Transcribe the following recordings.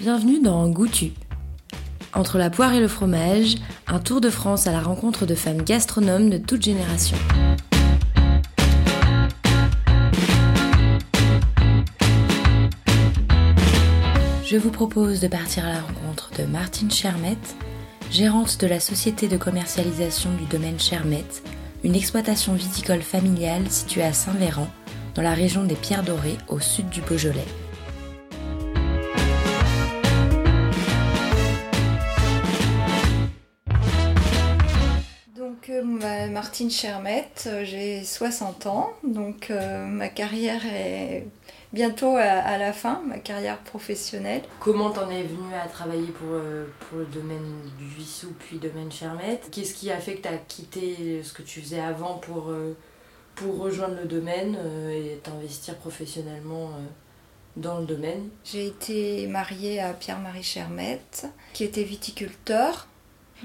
Bienvenue dans Goûtu. Entre la poire et le fromage, un tour de France à la rencontre de femmes gastronomes de toutes générations. Je vous propose de partir à la rencontre de Martine Chermette, gérante de la société de commercialisation du domaine Chermette, une exploitation viticole familiale située à Saint-Véran, dans la région des Pierres Dorées, au sud du Beaujolais. Martine Chermette, euh, j'ai 60 ans, donc euh, ma carrière est bientôt à, la fin, ma carrière professionnelle. Comment t'en es venue à travailler pour, pour le domaine du Vissou puis domaine Chermette? Qu'est-ce qui a fait que tu as quitté ce que tu faisais avant pour, pour rejoindre le domaine et t'investir professionnellement dans le domaine? J'ai été mariée à Pierre-Marie Chermette, qui était viticulteur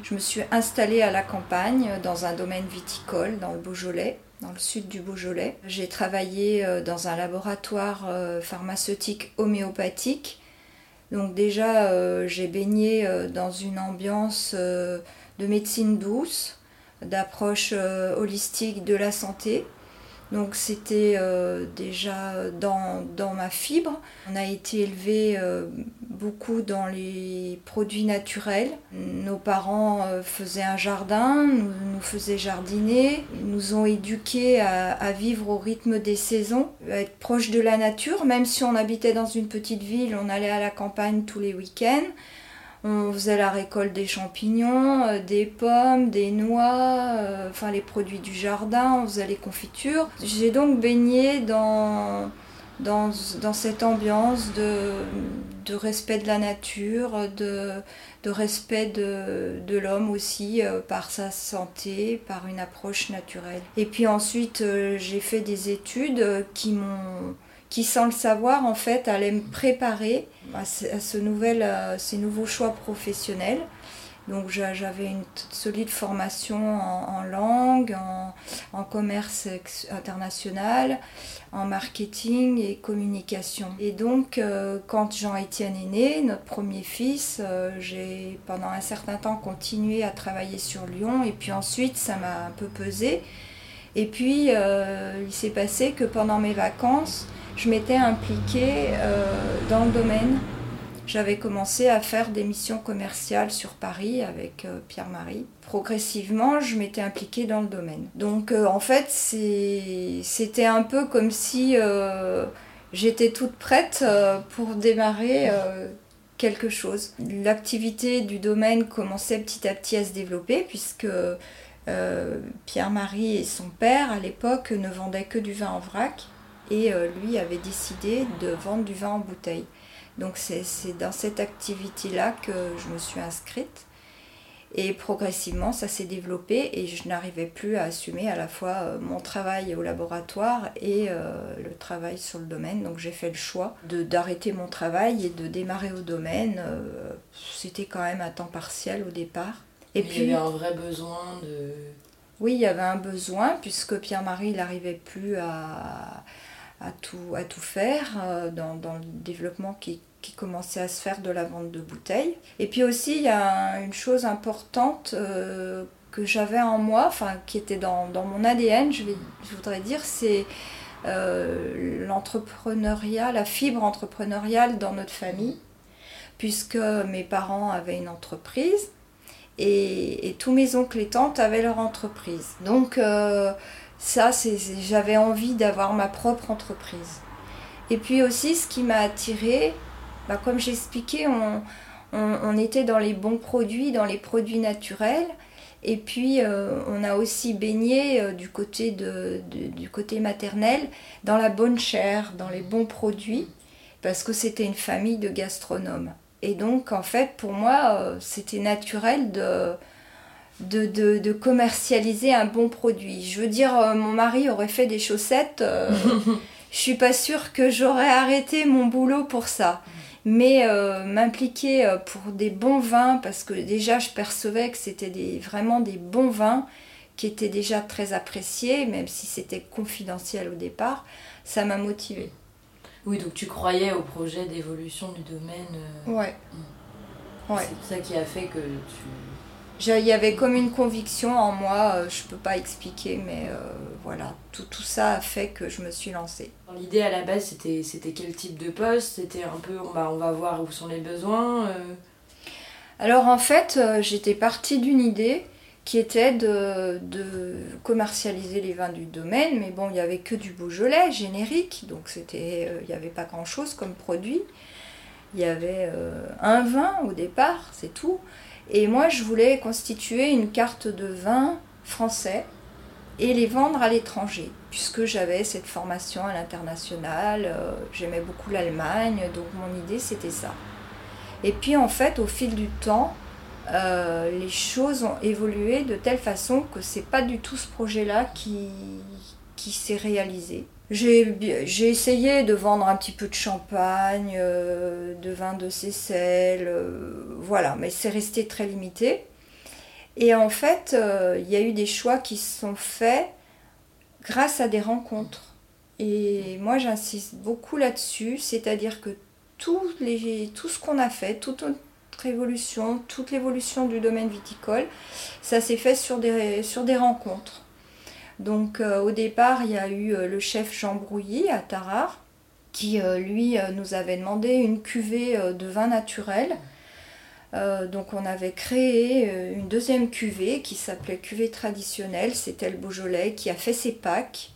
je me suis installée à la campagne dans un domaine viticole dans le Beaujolais, dans le sud du Beaujolais. J'ai travaillé euh, dans un laboratoire euh, pharmaceutique homéopathique. Donc déjà, euh, j'ai baigné dans une ambiance de médecine douce, d'approche holistique de la santé. Donc c'était euh, déjà dans, ma fibre. On a été élevé euh, beaucoup dans les produits naturels. Nos parents euh, faisaient un jardin, nous, nous faisaient jardiner, nous ont éduqués à, à, vivre au rythme des saisons, à être proche de la nature. Même si on habitait dans une petite ville, on allait à la campagne tous les week-ends. On faisait la récolte des champignons, euh, des pommes, des noix, euh, enfin les produits du jardin, on faisait les confitures. J'ai donc baigné dans, dans, cette ambiance de, de, respect de la nature, de, de respect de, de l'homme aussi euh, par sa santé, par une approche naturelle. Et puis ensuite, j'ai fait des études qui m'ont qui sans le savoir en fait allait me préparer à, ce nouvel, ces nouveaux choix professionnels. Donc j'avais une solide formation en, langue, en, commerce international, en marketing et communication. Et donc euh, quand Jean-Étienne est né, notre premier fils, euh, j'ai pendant un certain temps continué à travailler sur Lyon et puis ensuite ça m'a un peu pesé. Et puis euh, il s'est passé que pendant mes vacances, je m'étais impliquée dans le domaine. J'avais commencé à faire des missions commerciales sur Paris avec euh, Pierre-Marie. Progressivement, je m'étais impliquée dans le domaine. Donc euh, en fait, c'était un peu comme si j'étais toute prête pour démarrer quelque chose. L'activité du domaine commençait petit à petit à se développer puisque Pierre-Marie et son père à l'époque ne vendaient que du vin en vrac et euh, lui avait décidé de vendre du vin en bouteille. Donc c'est dans cette activité-là que je me suis inscrite. Et progressivement, ça s'est développé et je n'arrivais plus à assumer à la fois euh, mon travail au laboratoire et euh, le travail sur le domaine. Donc j'ai fait le choix d'arrêter mon travail et de démarrer au domaine. C'était quand même à temps partiel au départ. Et puis, il y avait un vrai besoin de... Oui, il y avait un besoin puisque Pierre-Marie n'arrivait plus à à tout, à tout faire euh, dans, le développement qui, commençait à se faire de la vente de bouteilles. Et puis aussi, il y a une chose importante euh, que j'avais en moi, enfin qui était dans, dans mon ADN, je, voudrais dire, c'est euh, l'entrepreneuriat, la fibre entrepreneuriale dans notre famille, puisque mes parents avaient une entreprise et tous mes oncles et tantes avaient leur entreprise. Donc ça, c'est, j'avais envie d'avoir ma propre entreprise. Et puis aussi, ce qui m'a attirée, bah, comme j'expliquais, on, on, était dans les bons produits, dans les produits naturels. Et puis, euh, on a aussi baigné euh, du, côté de, du côté maternel dans la bonne chair, dans les bons produits, parce que c'était une famille de gastronomes. Et donc, en fait, pour moi, euh, c'était naturel de, de, commercialiser un bon produit. Je veux dire, euh, mon mari aurait fait des chaussettes, euh, je suis pas sûre que j'aurais arrêté mon boulot pour ça. Mais euh, m'impliquer pour des bons vins, parce que déjà je percevais que c'était des, vraiment des bons vins qui étaient déjà très appréciés, même si c'était confidentiel au départ, ça m'a motivée. Oui, donc tu croyais au projet d'évolution du domaine. Euh, ouais. Mm. ouais. C'est ça qui a fait que tu. Il y avait comme une conviction en moi, euh, je peux pas expliquer, mais euh, voilà, tout, tout, ça a fait que je me suis lancée. L'idée à la base, c'était, c'était quel type de poste? C'était un peu, on va, on va voir où sont les besoins Alors en fait, j'étais partie d'une idée qui était de, commercialiser les vins du domaine, mais bon, il n'y avait que du Beaujolais générique, donc c'était, euh, il n'y avait pas grand-chose comme produit. Il y avait euh, un vin au départ, c'est tout. Et moi, je voulais constituer une carte de vin français et les vendre à l'étranger, puisque j'avais cette formation à l'international, euh, j'aimais beaucoup l'Allemagne, donc mon idée c'était ça. Et puis en fait, au fil du temps, euh, les choses ont évolué de telle façon que c'est pas du tout ce projet-là qui, qui s'est réalisé. J'ai essayé de vendre un petit peu de champagne, euh, de vin de Seychelles, euh, voilà, mais c'est resté très limité. Et en fait, il y a eu des choix qui se sont faits grâce à des rencontres. Et moi, j'insiste beaucoup là-dessus, c'est-à-dire que tout, ce qu'on a fait, tout, évolution, toute l'évolution du domaine viticole, ça s'est fait sur des rencontres. Donc euh, au départ, il y a eu euh, le chef Jean Brouilly à Tarare, qui euh, lui nous avait demandé une cuvée de vin naturel. donc on avait créé une deuxième cuvée qui s'appelait cuvée traditionnelle, c'était le Beaujolais qui a fait ses pâques.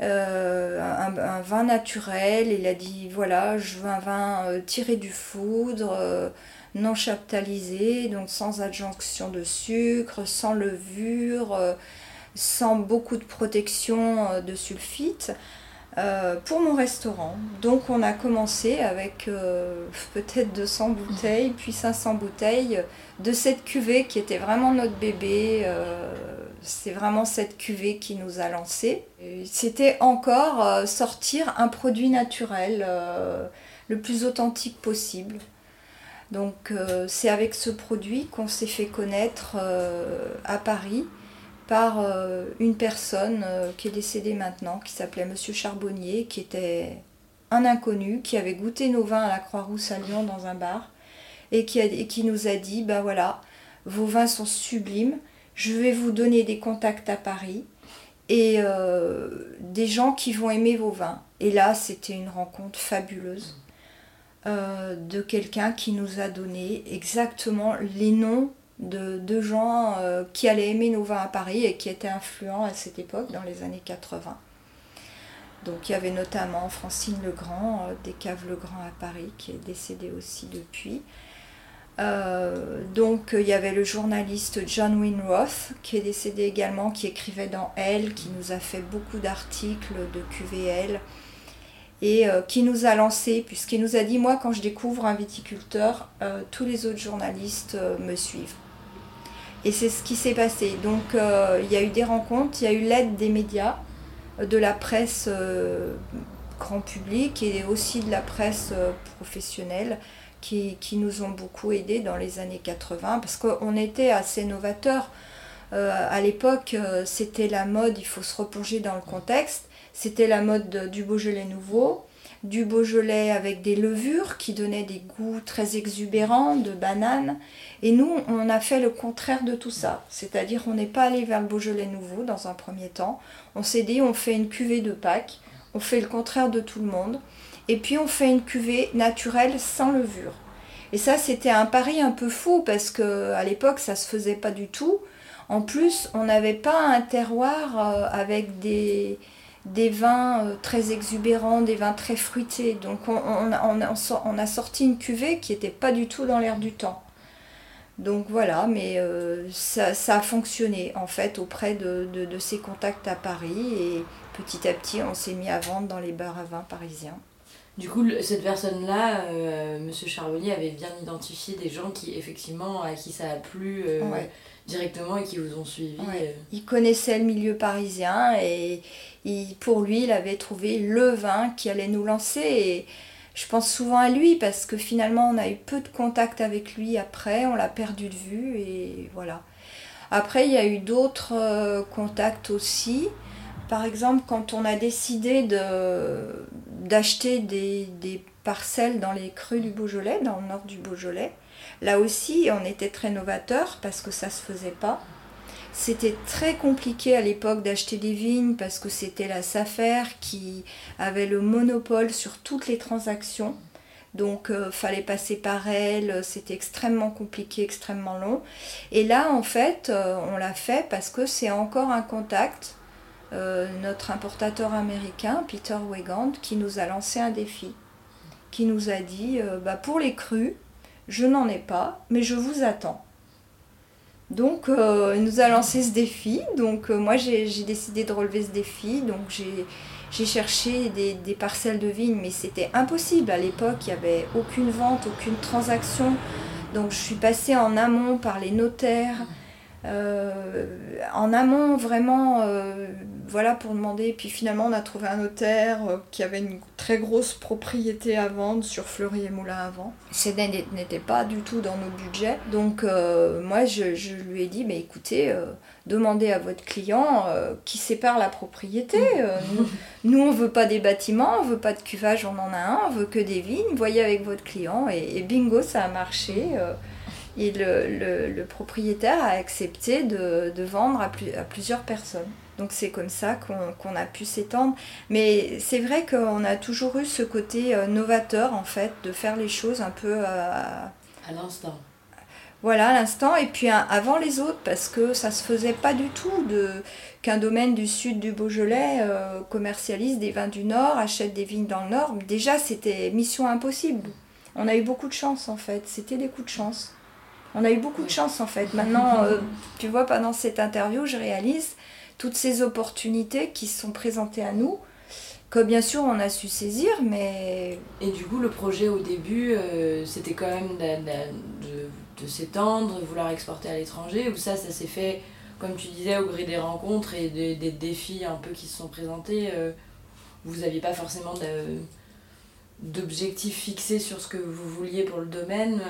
un, vin naturel. Il a dit voilà, je veux un vin tiré du foudre, non chaptalisé, donc sans adjonction de sucre, sans levure, sans beaucoup de protection euh, de sulfite. Euh, pour mon restaurant. Donc on a commencé avec peut-être 200 bouteilles, puis 500 bouteilles de cette cuvée qui était vraiment notre bébé. C'est vraiment cette cuvée qui nous a lancé. C'était encore sortir un produit naturel le plus authentique possible. Donc euh, c'est avec ce produit qu'on s'est fait connaître euh, à Paris par euh, une personne qui est décédée maintenant, qui s'appelait Monsieur Charbonnier, qui était un inconnu, qui avait goûté nos vins à la Croix-Rousse à Lyon dans un bar, et qui, nous a dit, ben voilà, vos vins sont sublimes, je vais vous donner des contacts à Paris et des gens qui vont aimer vos vins. Et là, c'était une rencontre fabuleuse. Euh, de quelqu'un qui nous a donné exactement les noms de, gens euh, qui allaient aimer nos vins à Paris et qui étaient influents à cette époque, dans les années 80. Donc il y avait notamment Francine Legrand, euh, des Caves Legrand à Paris, qui est décédée aussi depuis. donc il y avait le journaliste John Winroth, qui est décédé également, qui écrivait dans Elle, qui nous a fait beaucoup d'articles de QVL et euh, qui nous a lancé, puisqu'il nous a dit, moi quand je découvre un viticulteur, euh, tous les autres journalistes euh, me suivent. Et c'est ce qui s'est passé. Donc il y a eu des rencontres, il y a eu l'aide des médias, de la presse grand public et aussi de la presse professionnelle qui, qui, nous ont beaucoup aidés dans les années 80 parce qu'on était assez novateurs. à l'époque, c'était la mode, il faut se replonger dans le contexte. C'était la mode du Beaujolais nouveau, du Beaujolais avec des levures qui donnaient des goûts très exubérants de bananes. Et nous, on a fait le contraire de tout ça. C'est-à-dire, on n'est pas allé vers le Beaujolais nouveau dans un premier temps. On s'est dit, on fait une cuvée de Pâques, on fait le contraire de tout le monde. Et puis, on fait une cuvée naturelle sans levure. Et ça, c'était un pari un peu fou parce qu'à l'époque, ça se faisait pas du tout. En plus, on n'avait pas un terroir euh, avec des, des vins euh, très exubérants, des vins très fruités. Donc on, a, sorti une cuvée qui n'était pas du tout dans l'air du temps. Donc voilà, mais euh, ça, a fonctionné en fait auprès de, de, ces contacts à Paris et petit à petit on s'est mis à vendre dans les bars à vin parisiens. Du coup, cette personne-là, euh, Monsieur Charbonnier, avait bien identifié des gens qui, effectivement, à qui ça a plu directement et qui vous ont suivi. Il connaissait le milieu parisien et pour lui, il avait trouvé le vin qui allait nous lancer. Et je pense souvent à lui parce que finalement, on a eu peu de contact avec lui après, on l'a perdu de vue et voilà. Après, il y a eu d'autres euh, contacts aussi. Par exemple, quand on a décidé d'acheter des, des, parcelles dans les crues du Beaujolais, dans le nord du Beaujolais. Là aussi, on était très novateur parce que ça ne se faisait pas. C'était très compliqué à l'époque d'acheter des vignes parce que c'était la SAFER qui avait le monopole sur toutes les transactions. Donc, euh, fallait passer par elle, c'était extrêmement compliqué, extrêmement long. Et là, en fait, euh, on l'a fait parce que c'est encore un contact. Euh, notre importateur américain, Peter Wegand, qui nous a lancé un défi, qui nous a dit bah, pour les crus, je n'en ai pas, mais je vous attends. Donc, il nous a lancé ce défi. Donc, moi, j'ai décidé de relever ce défi. Donc, j'ai cherché des, des, parcelles de vignes, mais c'était impossible. À l'époque, il n'y avait aucune vente, aucune transaction. Donc je suis passée en amont par les notaires. Euh, en amont, vraiment, euh, voilà, pour demander. Puis finalement, on a trouvé un notaire euh, qui avait une très grosse propriété à vendre sur Fleury et Moulin à Vent. Ce n'était pas du tout dans nos budgets. Donc, moi, je, lui ai dit, mais écoutez, demandez à votre client qui sépare la propriété. Nous, nous, on veut pas des bâtiments, on veut pas de cuvage, on en a un, on veut que des vignes. Voyez avec votre client. Et bingo, ça a marché. Et le, propriétaire a accepté de, vendre à, plusieurs personnes. Donc c'est comme ça qu'on a pu s'étendre. Mais c'est vrai qu'on a toujours eu ce côté euh, novateur, en fait, de faire les choses un peu... à l'instant. Voilà, à l'instant. Et puis avant les autres, parce que ça se faisait pas du tout qu'un domaine du sud du Beaujolais euh, commercialise des vins du Nord, achète des vignes dans le Nord. Déjà, c'était mission impossible. On a eu beaucoup de chance, en fait. C'était des coups de chance. On a eu beaucoup de chance en fait. Maintenant, euh, tu vois, pendant cette interview, je réalise toutes ces opportunités qui sont présentées à nous, que bien sûr on a su saisir, mais... Et du coup, le projet au début, euh, c'était quand même de, de, s'étendre, vouloir exporter à l'étranger, ou ça, ça s'est fait, comme tu disais, au gré des rencontres et des, défis un peu qui se sont présentés. Euh, vous n'aviez pas forcément d'objectifs fixés sur ce que vous vouliez pour le domaine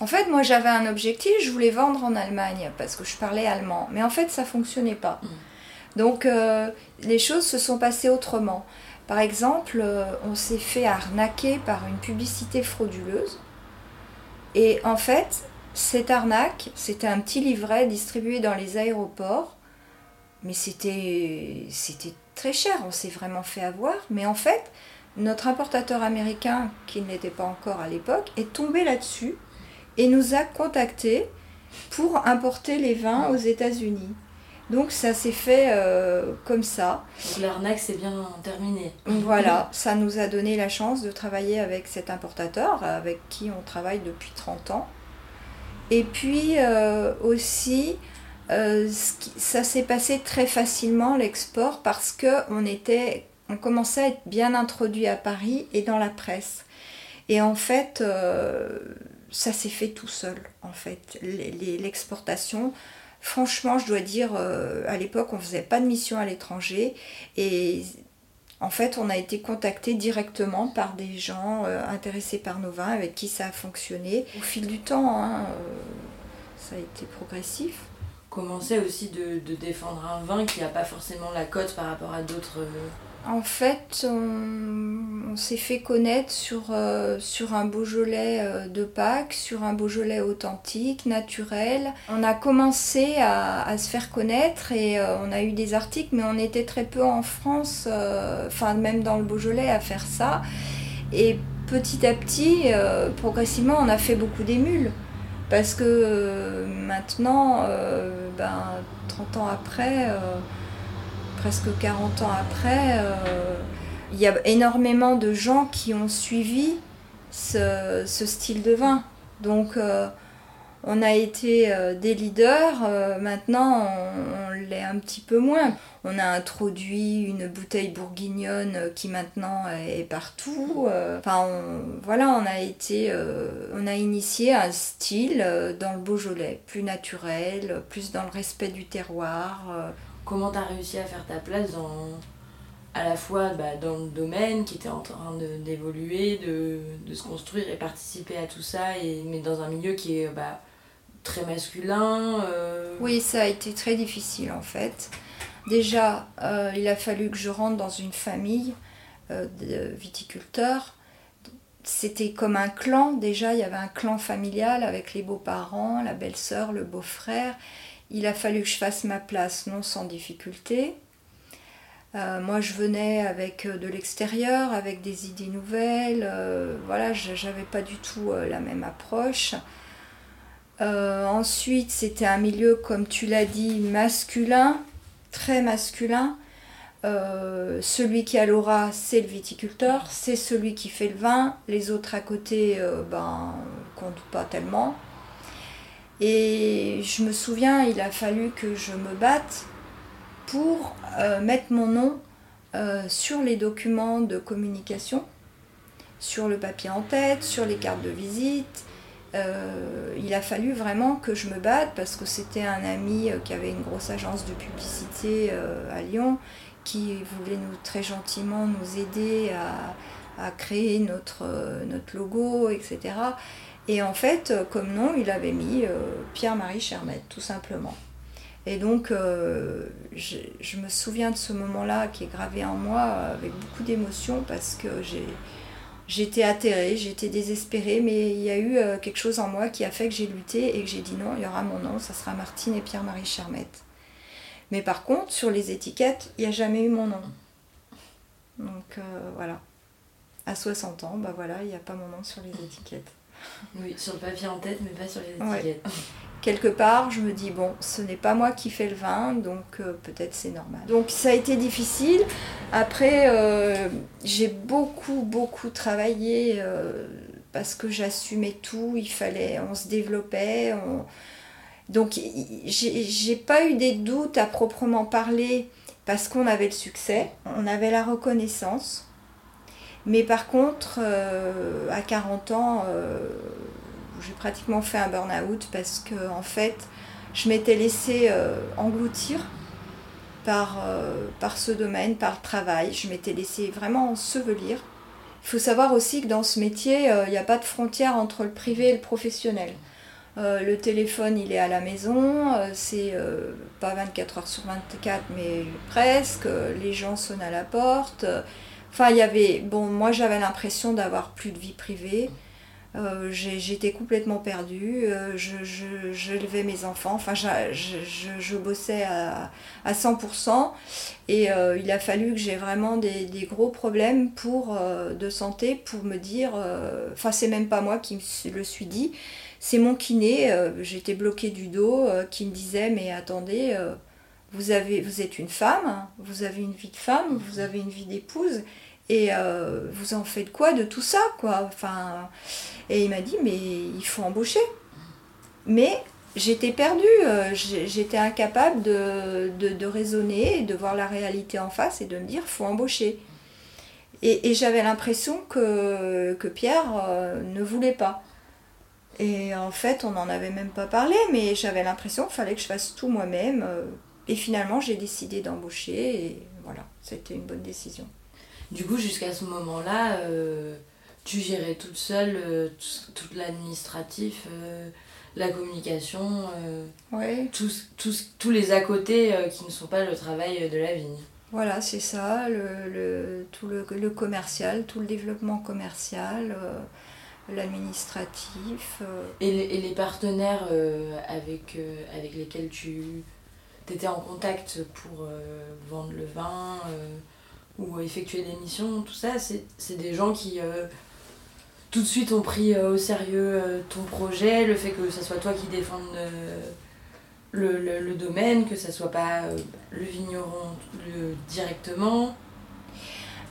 en fait, moi j'avais un objectif, je voulais vendre en Allemagne parce que je parlais allemand. Mais en fait, ça fonctionnait pas. Mm. Donc euh, les choses se sont passées autrement. Par exemple, euh, on s'est fait arnaquer par une publicité frauduleuse. Et en fait, cette arnaque, c'était un petit livret distribué dans les aéroports. Mais c'était, c'était très cher, on s'est vraiment fait avoir. Mais en fait, notre importateur américain, qui n'était pas encore à l'époque, est tombé là-dessus et nous a contactés pour importer les vins aux États-Unis. Donc ça s'est fait euh, comme ça. L'arnaque c'est bien terminé. Voilà, ça nous a donné la chance de travailler avec cet importateur avec qui on travaille depuis 30 ans. Et puis euh, aussi, euh, ça s'est passé très facilement l'export parce que on était, on commençait à être bien introduit à Paris et dans la presse. Et en fait, ça s'est fait tout seul, en fait. L'exportation, franchement, je dois dire, euh, à l'époque, on ne faisait pas de mission à l'étranger. Et en fait, on a été contacté directement par des gens euh, intéressés par nos vins, avec qui ça a fonctionné. Au fil du temps, hein, euh, ça a été progressif. Comment c'est aussi de, de, défendre un vin qui n'a pas forcément la cote par rapport à d'autres en fait, on, s'est fait connaître sur, euh, un Beaujolais euh, de Pâques, sur un Beaujolais authentique, naturel. On a commencé à, se faire connaître et euh, on a eu des articles, mais on était très peu en France, enfin même dans le Beaujolais, à faire ça. Et petit à petit, progressivement, on a fait beaucoup d'émules. Parce que maintenant, ben, 30 ans après presque 40 ans après, euh, il y a énormément de gens qui ont suivi ce, style de vin. Donc euh, on a été euh, des leaders, maintenant on, l'est un petit peu moins. On a introduit une bouteille bourguignonne qui maintenant est partout. Enfin voilà, on a été, on a initié un style dans le Beaujolais, plus naturel, plus dans le respect du terroir comment tu as réussi à faire ta place dans, à la fois bah, dans le domaine qui était en train d'évoluer, de, se construire et participer à tout ça, et, mais dans un milieu qui est bah, très masculin. Euh. Oui, ça a été très difficile en fait. Déjà, euh, il a fallu que je rentre dans une famille de viticulteurs. C'était comme un clan, déjà il y avait un clan familial avec les beaux-parents, la belle-sœur, le beau-frère. Il a fallu que je fasse ma place, non sans difficulté. Euh, moi, je venais avec euh, de l'extérieur, avec des idées nouvelles. Euh, voilà, j'avais pas du tout la même approche. ensuite, c'était un milieu, comme tu l'as dit, masculin, très masculin. celui qui a l'aura, c'est le viticulteur, c'est celui qui fait le vin. Les autres à côté, ben, comptent pas tellement. Et je me souviens, il a fallu que je me batte pour euh, mettre mon nom euh, sur les documents de communication, sur le papier en tête, sur les cartes de visite. Euh, il a fallu vraiment que je me batte parce que c'était un ami qui avait une grosse agence de publicité à Lyon qui voulait nous très gentiment nous aider à, créer notre, notre logo, etc. Et en fait, comme nom, il avait mis Pierre-Marie Chermette, tout simplement. Et donc, euh, je, me souviens de ce moment-là qui est gravé en moi avec beaucoup d'émotion parce que j'étais atterrée, j'étais désespérée, mais il y a eu euh, quelque chose en moi qui a fait que j'ai lutté et que j'ai dit non, il y aura mon nom, ça sera Martine et Pierre-Marie Chermette. Mais par contre, sur les étiquettes, il n'y a jamais eu mon nom. Donc euh, voilà. À 60 ans, bah voilà, il n'y a pas mon nom sur les étiquettes. Oui, sur le papier en tête, mais pas sur les étiquettes quelque part, je me dis, bon, ce n'est pas moi qui fais le vin, donc euh, peut-être c'est normal. Donc ça a été difficile. Après, euh, j'ai beaucoup, beaucoup travaillé euh, parce que j'assumais tout, il fallait, on se développait. Donc j'ai pas eu des doutes à proprement parler parce qu'on avait le succès, on avait la reconnaissance. Mais par contre, à 40 ans, j'ai pratiquement fait un burn-out parce que en fait, je m'étais laissée euh, engloutir par, euh, par ce domaine, par le travail. Je m'étais laissée vraiment ensevelir. Il faut savoir aussi que dans ce métier, euh, il n'y a pas de frontière entre le privé et le professionnel. le téléphone, il est à la maison, c'est pas 24 heures sur 24, mais presque. Les gens sonnent à la porte. Enfin, il y avait. Bon, moi, j'avais l'impression d'avoir plus de vie privée. Euh, j'étais complètement perdue, euh, je, levais mes enfants, enfin je, bossais à, 100% et euh, il a fallu que j'ai vraiment des, gros problèmes pour, de santé pour me dire, enfin c'est même pas moi qui le suis dit, c'est mon kiné, j'étais bloquée du dos, qui me disait mais attendez, vous, avez, vous êtes une femme, vous avez une vie de femme, vous avez une vie d'épouse et vous en faites quoi de tout ça quoi? Enfin et il m'a dit, mais il faut embaucher. Mais j'étais perdue, euh, j'étais incapable de, raisonner, de voir la réalité en face et de me dire, faut embaucher. Et, j'avais l'impression que, Pierre euh, ne voulait pas. Et en fait, on n'en avait même pas parlé, mais j'avais l'impression qu'il fallait que je fasse tout moi-même. Euh, et finalement, j'ai décidé d'embaucher, et voilà, c'était une bonne décision. Du coup, jusqu'à ce moment-là, tu gérais toute seule euh, tout, l'administratif, euh, la communication, euh, tous, tous, les à côté qui ne sont pas le travail de la vigne. Voilà, c'est ça, le, tout le, le, commercial, tout le développement commercial, l'administratif. Et, et, les partenaires avec, avec lesquels tu étais en contact pour vendre le vin ou effectuer des missions, tout ça, c'est des gens qui tout de suite ont pris euh, au sérieux euh, ton projet, le fait que ce soit toi qui défende euh, le, domaine, que ce soit pas le vigneron directement.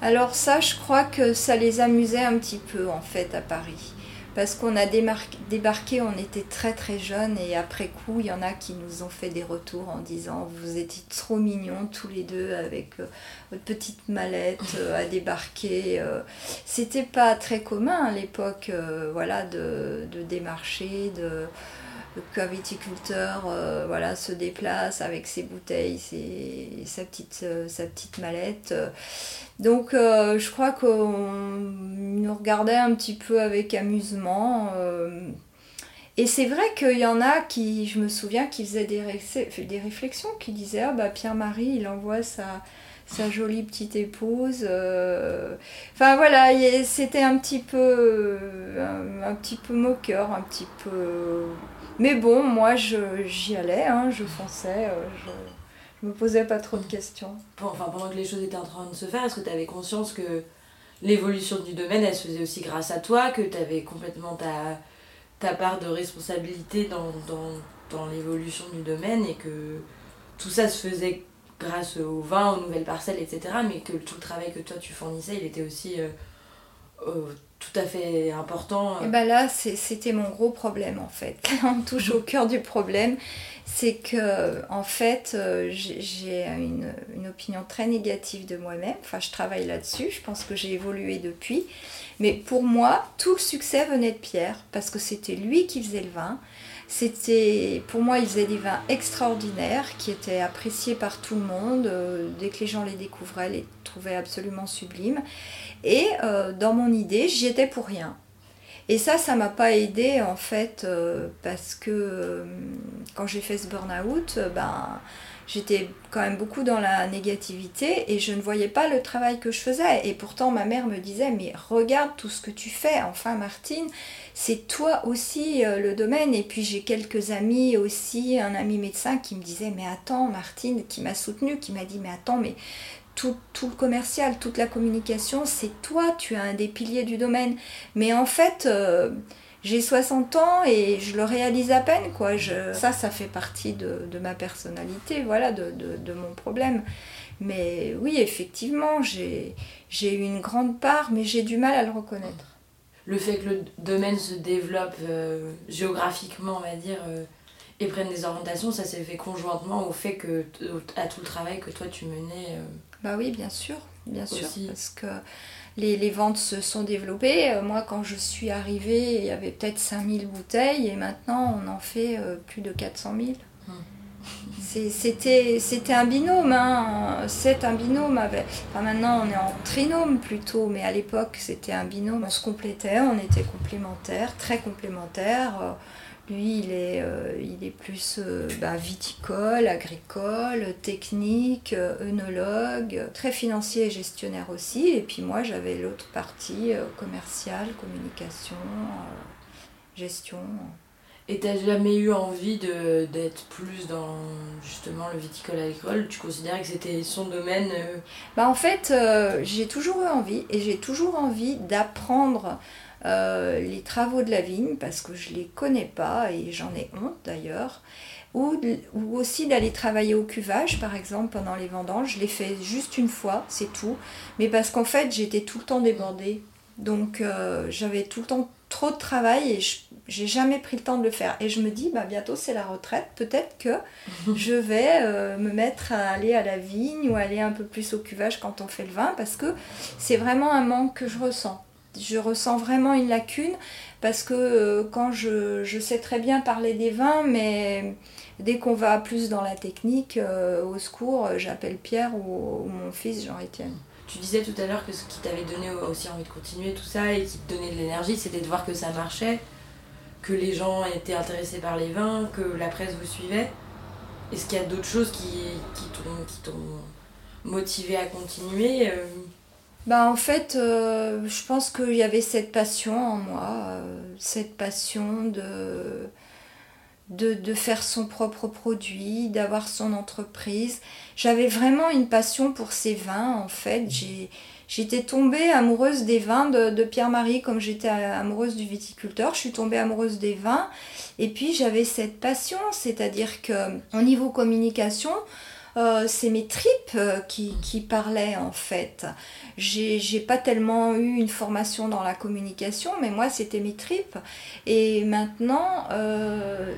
Alors ça, je crois que ça les amusait un petit peu en fait à Paris parce qu'on a débarqué, on était très très jeunes et après coup, il y en a qui nous ont fait des retours en disant vous étiez trop mignons tous les deux avec euh, votre petite mallette euh, à débarquer. Euh. C'était pas très commun à l'époque, voilà, de, de démarcher, de qu'un viticulteur voilà, se déplace avec ses bouteilles, ses, sa, petite, sa petite mallette. Donc euh, je crois qu'on nous regardait un petit peu avec amusement. Euh. et c'est vrai qu'il y en a qui, je me souviens, qui faisaient des, des réflexions, qui disaient Ah bah Pierre-Marie, il envoie sa, sa jolie petite épouse. euh, Enfin voilà, c'était un petit peu, un, un petit peu moqueur, un petit peu. Mais bon, moi j'y allais, hein, je fonçais, euh, je, je me posais pas trop de questions. Enfin, pendant que les choses étaient en train de se faire, est-ce que tu avais conscience que l'évolution du domaine, elle se faisait aussi grâce à toi, que tu avais complètement ta, ta part de responsabilité dans, dans, dans l'évolution du domaine et que tout ça se faisait grâce au vin, aux nouvelles parcelles, etc. Mais que tout le travail que toi tu fournissais, il était aussi euh, euh, tout à fait important. Et ben là, c'était mon gros problème en fait. On touche au cœur du problème, c'est que en fait, euh, j'ai j'ai une, une opinion très négative de moi-même. Enfin, je travaille là-dessus. Je pense que j'ai évolué depuis. Mais pour moi, tout le succès venait de Pierre parce que c'était lui qui faisait le vin. C'était, pour moi, il faisait des vins extraordinaires qui étaient appréciés par tout le monde. Euh, dès que les gens les découvraient, les trouvaient absolument sublimes. Et euh, dans mon idée, j'y étais pour rien. Et ça, ça m'a pas aidé en fait, euh, parce que quand j'ai fait ce burn-out, ben, j'étais quand même beaucoup dans la négativité et je ne voyais pas le travail que je faisais. Et pourtant, ma mère me disait Mais regarde tout ce que tu fais, enfin, Martine, c'est toi aussi euh, le domaine. Et puis, j'ai quelques amis aussi, un ami médecin qui me disait Mais attends, Martine, qui m'a soutenue, qui m'a dit Mais attends, mais tout, tout le commercial, toute la communication, c'est toi, tu es un des piliers du domaine. Mais en fait, euh, j'ai 60 ans et je le réalise à peine, quoi. Je, ça, ça fait partie de, de ma personnalité, voilà, de, de, de mon problème. Mais oui, effectivement, j'ai eu une grande part, mais j'ai du mal à le reconnaître. Le fait que le domaine se développe euh, géographiquement, on va dire, euh, et prenne des orientations, ça s'est fait conjointement au fait que, à tout le travail que toi tu menais. euh, Bah oui, bien sûr, bien sûr, Aussi. parce que les, les ventes se sont développées. Euh, Moi, quand je suis arrivée, il y avait peut-être 5000 bouteilles et maintenant, on en fait euh, plus de 400 000. Hmm. C'est- C'était c'était un binôme, hein. c'est un binôme. Avec... Enfin, maintenant, on est en trinôme plutôt, mais à l'époque, c'était un binôme. On se complétait, on était complémentaires, très complémentaires. Lui, il est, euh, il est plus euh, bah, viticole, agricole, technique, euh, œnologue, très financier et gestionnaire aussi. Et puis moi, j'avais l'autre partie euh, commerciale, communication, gestion. Et t'as jamais eu envie de- d'être plus dans justement le viticole agricole? Tu considérais que c'était son domaine Bah, en fait, j'ai toujours eu envie et j'ai toujours envie d'apprendre euh, les travaux de la vigne parce que je les connais pas et j'en ai honte d'ailleurs. Ou, aussi d'aller travailler au cuvage, par exemple, pendant les vendanges. Je l'ai fait juste une fois, c'est tout. Mais parce qu'en fait, j'étais tout le temps débordée. Donc, euh, j'avais tout le temps trop de travail et je j'ai jamais pris le temps de le faire. Et je me dis, bah, bientôt c'est la retraite. Peut-être que je vais euh, me mettre à aller à la vigne ou aller un peu plus au cuvage quand on fait le vin parce que c'est vraiment un manque que je ressens. Je ressens vraiment une lacune parce que euh, quand je, je sais très bien parler des vins, mais dès qu'on va plus dans la technique, euh, au secours, euh, j'appelle Pierre ou, mon fils Jean-Étienne. Tu disais tout à l'heure que ce qui t'avait donné aussi envie de continuer tout ça et qui te donnait de l'énergie, c'était de voir que ça marchait, que les gens étaient intéressés par les vins, que la presse vous suivait. Est-ce qu'il y a d'autres choses qui, qui t'ont motivé à continuer Bah en fait, euh, je pense qu'il y avait cette passion en moi, euh, cette passion de, faire son propre produit, d'avoir son entreprise. J'avais vraiment une passion pour ces vins en fait. J'étais tombée amoureuse des vins de, de Pierre-Marie comme j'étais amoureuse du viticulteur. Je suis tombée amoureuse des vins et puis j'avais cette passion, c'est-à-dire que au niveau communication, euh, c'est mes tripes euh, qui, qui parlaient en fait. J'ai pas tellement eu une formation dans la communication, mais moi c'était mes tripes. Et maintenant, euh,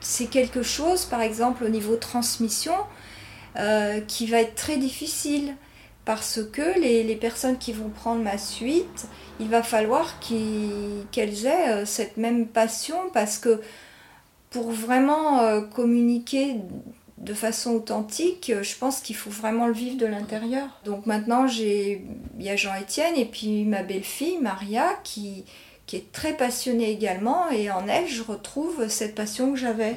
c'est quelque chose, par exemple au niveau transmission, euh, qui va être très difficile. Parce que les, les personnes qui vont prendre ma suite, il va falloir qu'elles aient cette même passion parce que pour vraiment communiquer de façon authentique, euh, je pense qu'il faut vraiment le vivre de l'intérieur. Donc maintenant, j'ai, il y a Jean-Étienne et puis ma belle-fille, Maria, qui, qui est très passionnée également. Et en elle, je retrouve cette passion que j'avais.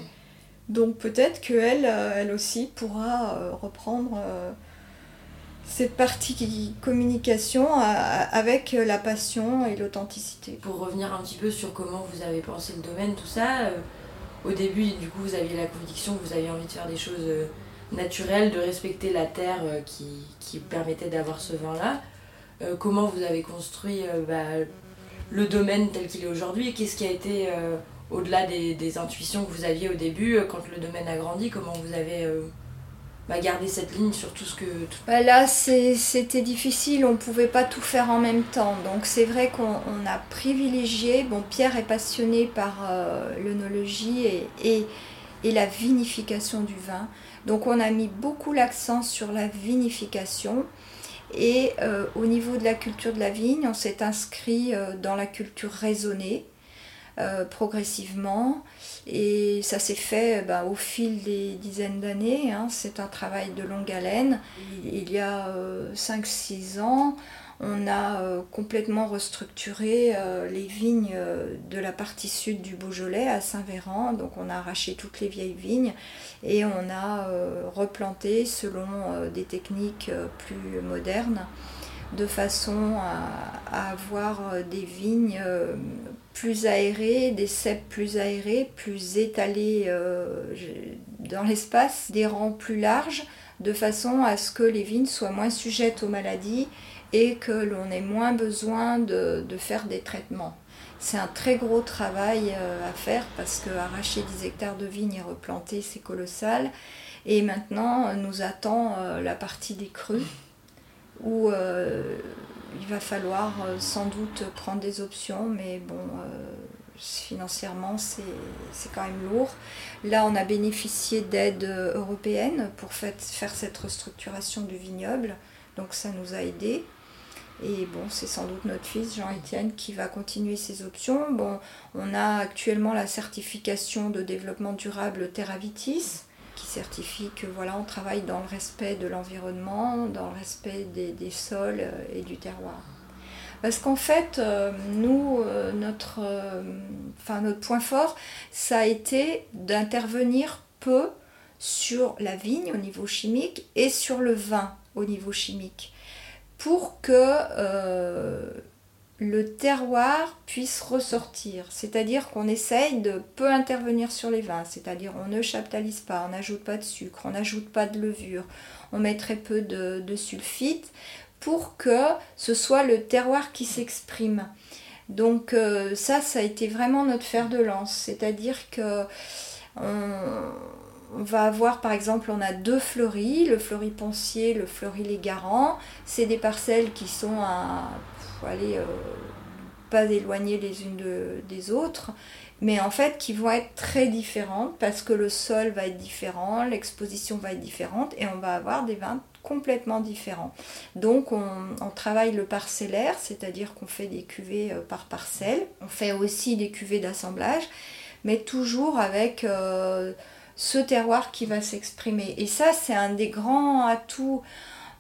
Donc peut-être qu'elle, euh, elle aussi, pourra euh, reprendre cette partie communication avec la passion et l'authenticité. Pour revenir un petit peu sur comment vous avez pensé le domaine, tout ça, au début, du coup, vous aviez la conviction que vous aviez envie de faire des choses euh, naturelles, de respecter la terre euh, qui, qui, permettait d'avoir ce vin-là. comment vous avez construit bah, le domaine tel qu'il est aujourd'hui qu'est-ce qui a été, au-delà des, des, intuitions que vous aviez au début, quand le domaine a grandi, comment vous avez bah, garder cette ligne sur tout ce que... Bah, là, c'était difficile, on ne pouvait pas tout faire en même temps. Donc c'est vrai qu'on a privilégié, bon, Pierre est passionné par euh, et, et, la vinification du vin. Donc on a mis beaucoup l'accent sur la vinification. Et euh, au niveau de la culture de la vigne, on s'est inscrit euh, dans la culture raisonnée. Euh, progressivement. Et ça s'est fait ben, au fil des dizaines d'années. Hein. C'est un travail de longue haleine. Il y a 5-6 euh, ans, on a euh, complètement restructuré les vignes de la partie sud du Beaujolais à Saint-Véran. Donc on a arraché toutes les vieilles vignes et on a replanté selon des techniques plus modernes de façon à, avoir euh, des vignes euh, plus aérées, des cèpes plus aérés, plus étalés euh, dans l'espace, des rangs plus larges, de façon à ce que les vignes soient moins sujettes aux maladies et que l'on ait moins besoin de, faire des traitements. C'est un très gros travail à faire parce que arracher 10 hectares de vignes et replanter, c'est colossal. Et maintenant, nous attend la partie des crues où euh, il va falloir euh, sans doute prendre des options, mais bon, euh, financièrement, c'est quand même lourd. Là, on a bénéficié d'aides européennes pour faire cette restructuration du vignoble, donc ça nous a aidés. Et bon, c'est sans doute notre fils Jean-Étienne qui va continuer ses options. Bon, on a actuellement la certification de développement durable Terravitis certifie que voilà, on travaille dans le respect de l'environnement, dans le respect des, sols euh, et du terroir. Parce qu'en fait, euh, nous, euh, notre, enfin, notre point fort, ça a été d'intervenir peu sur la vigne au niveau chimique et sur le vin au niveau chimique pour que le terroir puisse ressortir. C'est-à-dire qu'on essaye de peu intervenir sur les vins, c'est-à-dire on ne chaptalise pas, on n'ajoute pas de sucre, on n'ajoute pas de levure, on met très peu de, sulfite pour que ce soit le terroir qui s'exprime. Donc euh, ça, ça a été vraiment notre fer de lance, c'est-à-dire que on, va avoir par exemple, on a deux fleuris, le fleuri Poncier, le fleuri Les Garants. C'est des parcelles qui sont à aller euh, pas éloigner les unes des autres, mais en fait qui vont être très différentes parce que le sol va être différent, l'exposition va être différente et on va avoir des vins complètement différents. Donc on, travaille le parcellaire, c'est-à-dire qu'on fait des cuvées euh, par parcelle, on fait aussi des cuvées d'assemblage, mais toujours avec euh, ce terroir qui va s'exprimer. Et ça c'est un des grands atouts,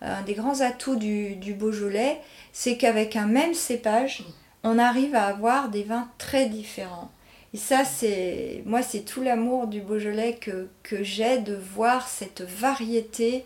un des grands atouts du Beaujolais, c'est qu'avec un même cépage, on arrive à avoir des vins très différents. Et ça, c'est moi, c'est tout l'amour du Beaujolais que, que j'ai de voir cette variété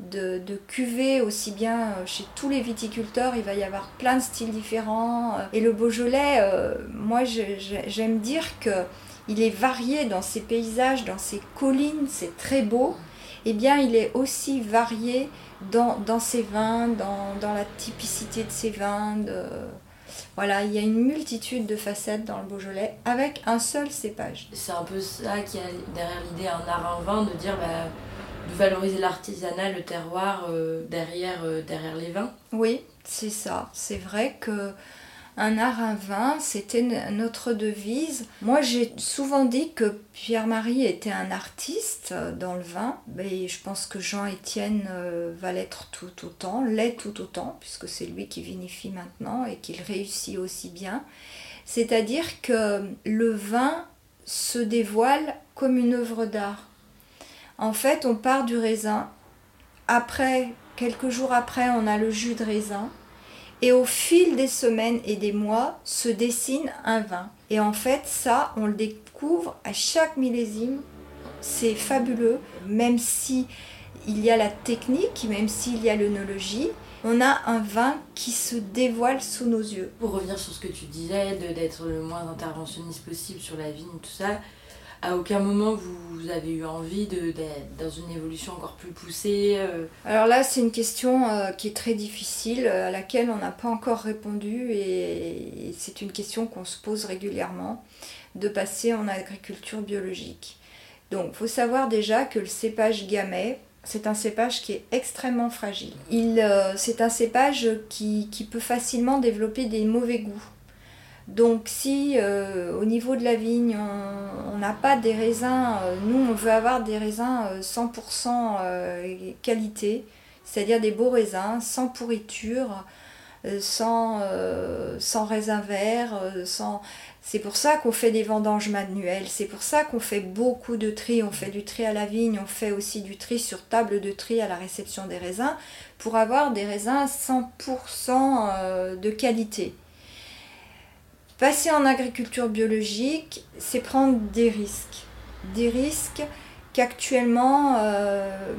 de, de, cuvées, aussi bien euh, chez tous les viticulteurs, il va y avoir plein de styles différents. Euh. Et le Beaujolais, euh, moi, j'aime dire que il est varié dans ses paysages, dans ses collines, c'est très beau. Eh bien, il est aussi varié dans, dans ses vins, dans, dans, la typicité de ses vins. De... Voilà, il y a une multitude de facettes dans le Beaujolais avec un seul cépage. C'est un peu ça qui a derrière l'idée un art en vin, de dire bah, de valoriser l'artisanat, le terroir euh, derrière, euh, derrière les vins. Oui, c'est ça. C'est vrai que un art, un vin, c'était notre devise. Moi, j'ai souvent dit que Pierre-Marie était un artiste dans le vin, mais je pense que Jean-Étienne euh, va l'être tout autant, l'est tout autant, puisque c'est lui qui vinifie maintenant et qu'il réussit aussi bien. C'est-à-dire que le vin se dévoile comme une œuvre d'art. En fait, on part du raisin. Après, quelques jours après, on a le jus de raisin. Et au fil des semaines et des mois se dessine un vin. Et en fait, ça, on le découvre à chaque millésime. C'est fabuleux, même si il y a la technique, même s'il y a l'œnologie, on a un vin qui se dévoile sous nos yeux. Pour revenir sur ce que tu disais, d'être le moins interventionniste possible sur la vigne, tout ça, à aucun moment vous avez eu envie d'être dans une évolution encore plus poussée euh Alors là, c'est une question euh, qui est très difficile, à laquelle on n'a pas encore répondu et c'est une question qu'on se pose régulièrement, de passer en agriculture biologique. Donc, faut savoir déjà que le cépage gamay, c'est un cépage qui est extrêmement fragile. Euh, c'est un cépage qui, peut facilement développer des mauvais goûts. Donc si euh, au niveau de la vigne, on n'a pas des raisins, euh, nous on veut avoir des raisins 100% qualité, c'est-à-dire des beaux raisins, sans pourriture, sans, sans raisin vert, sans... C'est pour ça qu'on fait des vendanges manuelles, c'est pour ça qu'on fait beaucoup de tri, on fait du tri à la vigne, on fait aussi du tri sur table de tri à la réception des raisins, pour avoir des raisins 100% euh, de qualité. Passer en agriculture biologique, c'est prendre des risques. Des risques qu'actuellement, euh,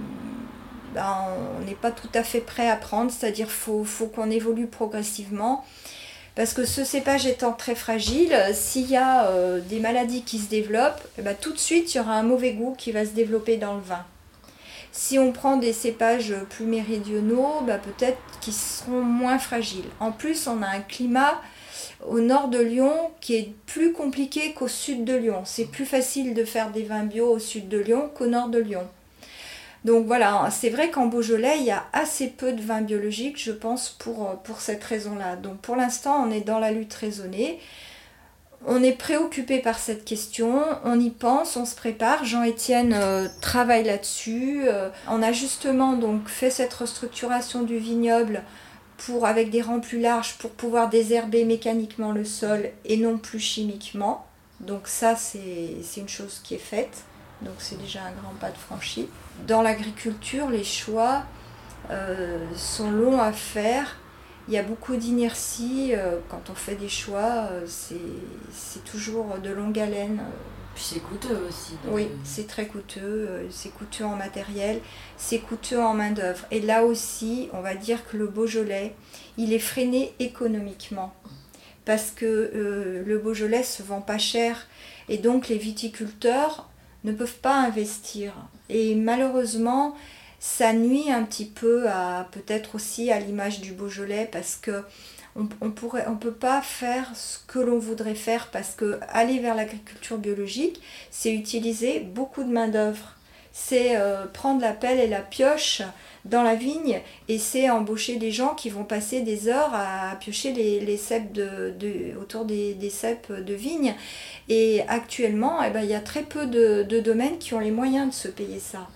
ben, on n'est pas tout à fait prêt à prendre, c'est-à-dire qu'il faut qu'on évolue progressivement. Parce que ce cépage étant très fragile, s'il y a euh, des maladies qui se développent, eh ben, tout de suite il y aura un mauvais goût qui va se développer dans le vin. Si on prend des cépages plus méridionaux, ben, peut-être qu'ils seront moins fragiles. En plus, on a un climat au nord de Lyon qui est plus compliqué qu'au sud de Lyon. C'est plus facile de faire des vins bio au sud de Lyon qu'au nord de Lyon. Donc voilà, c'est vrai qu'en Beaujolais, il y a assez peu de vins biologiques, je pense, pour, euh, cette raison-là. Donc pour l'instant, on est dans la lutte raisonnée. On est préoccupé par cette question, on y pense, on se prépare. Jean-Étienne euh, travaille là-dessus. Euh, on a justement donc fait cette restructuration du vignoble pour, avec des rangs plus larges pour pouvoir désherber mécaniquement le sol et non plus chimiquement. Donc ça, c'est une chose qui est faite. Donc c'est déjà un grand pas de franchi. Dans l'agriculture, les choix euh, sont longs à faire. Il y a beaucoup d'inertie. Euh, quand on fait des choix, euh, c'est toujours de longue haleine. Puis c'est coûteux aussi. Oui, c'est très coûteux. C'est coûteux en matériel, c'est coûteux en main-d'œuvre. Et là aussi, on va dire que le Beaujolais, il est freiné économiquement. Parce que le Beaujolais se vend pas cher. Et donc les viticulteurs ne peuvent pas investir. Et malheureusement, ça nuit un petit peu à peut-être aussi à l'image du Beaujolais parce que on, pourrait, on peut pas faire ce que l'on voudrait faire parce que aller vers l'agriculture biologique, c'est utiliser beaucoup de main d'œuvre. C'est euh, prendre la pelle et la pioche dans la vigne et c'est embaucher des gens qui vont passer des heures à, piocher les, les cèpes de, autour des, des, cèpes de vigne. Et actuellement, eh ben, il y a très peu de domaines qui ont les moyens de se payer ça.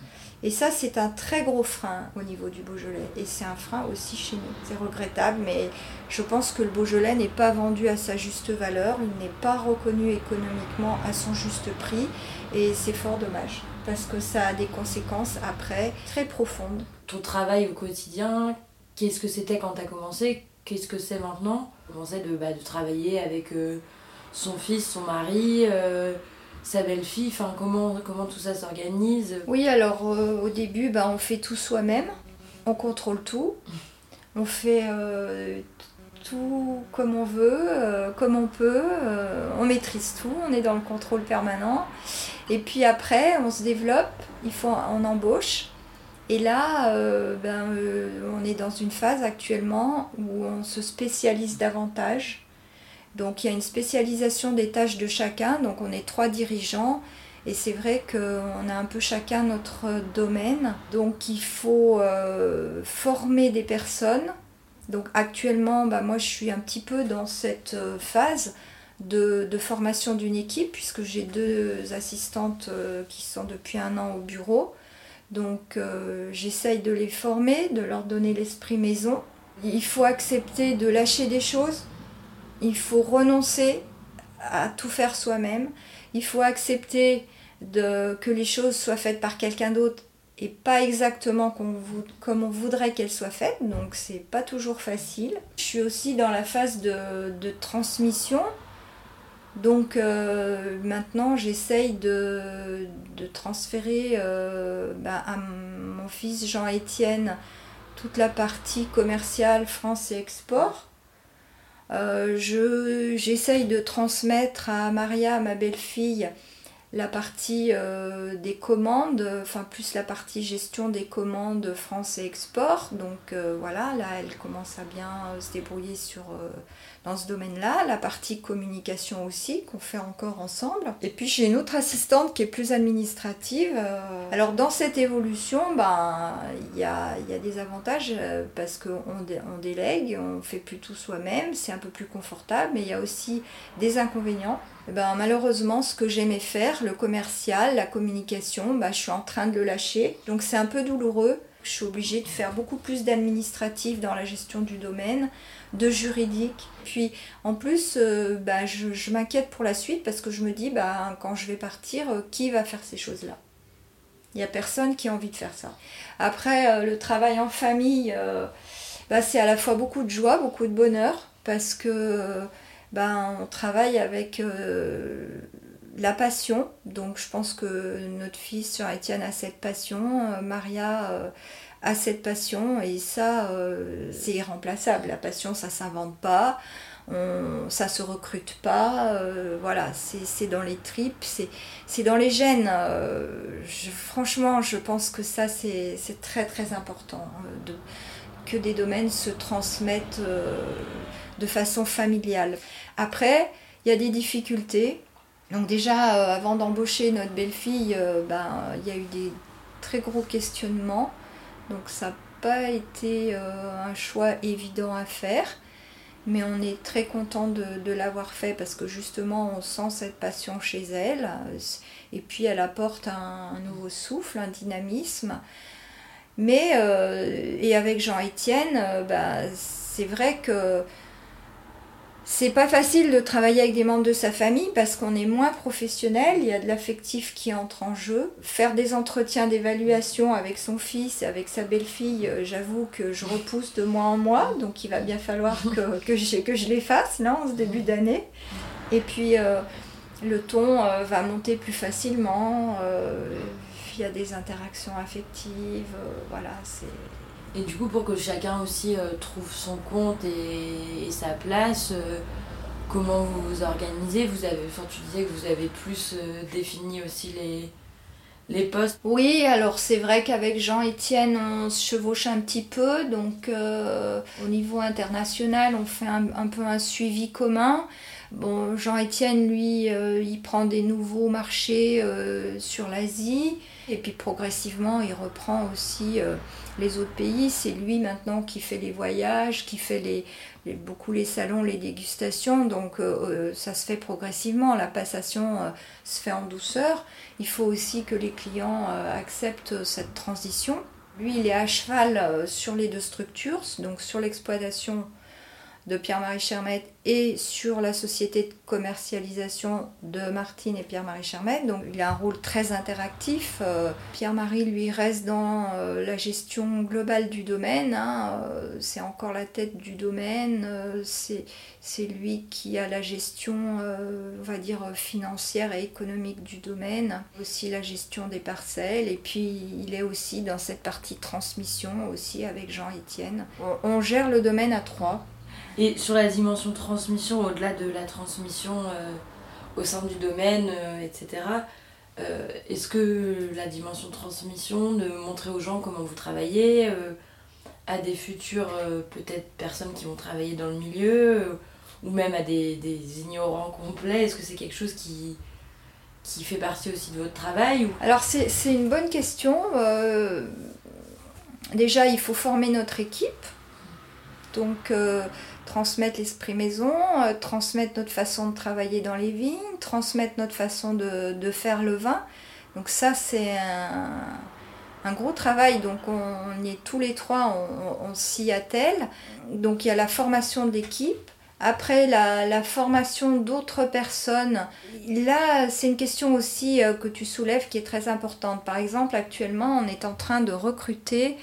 Et ça, c'est un très gros frein au niveau du Beaujolais. Et c'est un frein aussi chez nous. C'est regrettable, mais je pense que le Beaujolais n'est pas vendu à sa juste valeur. Il n'est pas reconnu économiquement à son juste prix. Et c'est fort dommage. Parce que ça a des conséquences après très profondes. Ton travail au quotidien, qu'est-ce que c'était quand tu as commencé? Qu'est-ce que c'est maintenant? Commencer de, bah, de travailler avec euh, son fils, son mari. Euh, sa belle-fille enfin, comment, comment tout ça s'organise? Oui, alors euh, au début, bah, on fait tout soi-même, on contrôle tout, on fait euh, tout comme on veut, euh, comme on peut, on maîtrise tout, on est dans le contrôle permanent. Et puis après, on se développe, il faut, on embauche. Et là, ben, on est dans une phase actuellement où on se spécialise davantage donc il y a une spécialisation des tâches de chacun, donc on est trois dirigeants et c'est vrai qu'on a un peu chacun notre domaine. Donc il faut euh, former des personnes. Donc actuellement, bah, moi je suis un petit peu dans cette euh, phase de, formation d'une équipe puisque j'ai deux assistantes euh, qui sont depuis un an au bureau. Donc j'essaye de les former, de leur donner l'esprit maison. Il faut accepter de lâcher des choses il faut renoncer à tout faire soi-même. Il faut accepter que les choses soient faites par quelqu'un d'autre et pas exactement comme on voudrait qu'elles soient faites. Donc c'est pas toujours facile. Je suis aussi dans la phase de, transmission. Donc euh, maintenant j'essaye de, transférer euh, bah, à mon mon fils Jean-Étienne toute la partie commerciale France et export. Euh, j'essaye de transmettre à Maria, ma belle-fille, la partie euh, des commandes, enfin plus la partie gestion des commandes France et export. Donc euh, voilà, là elle commence à bien se débrouiller sur, dans ce domaine-là. La partie communication aussi, qu'on fait encore ensemble. Et puis j'ai une autre assistante qui est plus administrative. Euh, alors dans cette évolution, ben, il y, a, des avantages euh, parce qu'on on délègue, on fait plus tout soi-même, c'est un peu plus confortable, mais il y a aussi des inconvénients. Eh ben, malheureusement, ce que j'aimais faire, le commercial, la communication, ben, je suis en train de le lâcher. Donc c'est un peu douloureux. Je suis obligée de faire beaucoup plus d'administratif dans la gestion du domaine de juridique. Puis en plus, euh, bah, je, m'inquiète pour la suite parce que je me dis, bah, quand je vais partir, euh, qui va faire ces choses-là? Il n'y a personne qui a envie de faire ça. Après, euh, le travail en famille, bah, c'est à la fois beaucoup de joie, beaucoup de bonheur parce que bah, on travaille avec la passion. Donc je pense que notre fils, Étienne, a cette passion. Maria à cette passion et ça euh, c'est irremplaçable. La passion ça s'invente pas, on, ça se recrute pas, euh, voilà, c'est dans les tripes, c'est dans les gènes. Euh, franchement je pense que ça c'est très très important que des domaines se transmettent de façon familiale. Après il y a des difficultés. Donc déjà avant d'embaucher notre belle-fille, ben, il y a eu des très gros questionnements. Donc ça n'a pas été euh, un choix évident à faire, mais on est très content de, l'avoir fait parce que justement on sent cette passion chez elle. Et puis elle apporte un, nouveau souffle, un dynamisme. Mais euh, et avec Jean-Étienne, euh, bah, c'est vrai que c'est pas facile de travailler avec des membres de sa famille parce qu'on est moins professionnel, il y a de l'affectif qui entre en jeu. Faire des entretiens d'évaluation avec son fils et avec sa belle-fille, euh, j'avoue que je repousse de mois en mois, donc il va bien falloir que, que, je, que je les fasse là en ce début d'année. Et puis euh, le ton euh, va monter plus facilement, il y a des interactions affectives, voilà, c'est et du coup, pour que chacun aussi euh, trouve son compte et, sa place, euh, comment vous vous organisez? Vous avez, Tu disais que vous avez plus euh, défini aussi les, les postes. Oui, alors c'est vrai qu'avec Jean-Étienne, on se chevauche un petit peu. Donc au niveau international, on fait un, un peu un suivi commun. Bon, Jean-Étienne, lui, il prend des nouveaux marchés sur l'Asie. Et puis progressivement, il reprend aussi les autres pays. C'est lui maintenant qui fait les voyages, qui fait beaucoup les salons, les dégustations. Donc euh, euh, ça se fait progressivement. La passation euh, se fait en douceur. Il faut aussi que les clients acceptent cette transition. Lui, il est à cheval sur les deux structures, donc sur l'exploitation de Pierre-Marie Chermette et sur la société de commercialisation de Martine et Pierre-Marie Chermette. Donc il a un rôle très interactif. Euh, Pierre-Marie lui reste dans euh, la gestion globale du domaine. Hein. Euh, c'est encore la tête du domaine. c'est lui qui a la gestion, on va dire, financière et économique du domaine. Aussi la gestion des parcelles. Et puis il est aussi dans cette partie transmission aussi avec Jean-Étienne. on gère le domaine à trois. Et sur la dimension transmission, au-delà de la transmission euh, au sein du domaine, euh, etc., euh, est-ce que la dimension transmission, de montrer aux gens comment vous travaillez, à des futures peut-être personnes qui vont travailler dans le milieu, ou même à des, des ignorants complets, est-ce que c'est quelque chose qui, qui fait partie aussi de votre travail Alors c'est une bonne question. déjà, il faut former notre équipe. Donc transmettre l'esprit maison, euh, transmettre notre façon de travailler dans les vignes, transmettre notre façon de, faire le vin. Donc ça, c'est un, gros travail. Donc on, y est tous les trois, on, s'y attelle. Donc il y a la formation de l'équipe. Après, la, formation d'autres personnes, là, c'est une question aussi euh, que tu soulèves qui est très importante. Par exemple, actuellement, on est en train de recruter